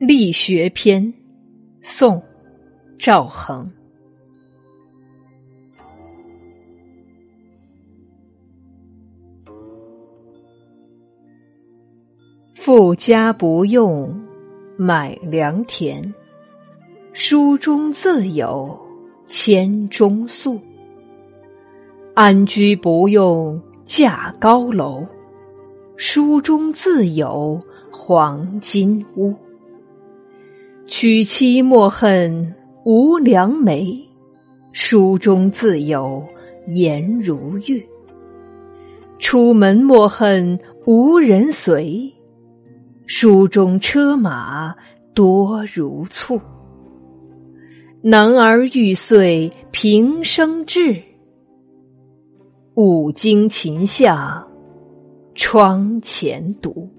力学篇，宋·赵恒。富家不用买良田，书中自有千钟粟。安居不用架高楼，书中自有黄金屋。娶妻莫恨无良媒，书中自有颜如玉。出门莫恨无人随，书中车马多如簇。男儿玉碎平生志，五经琴向窗前读。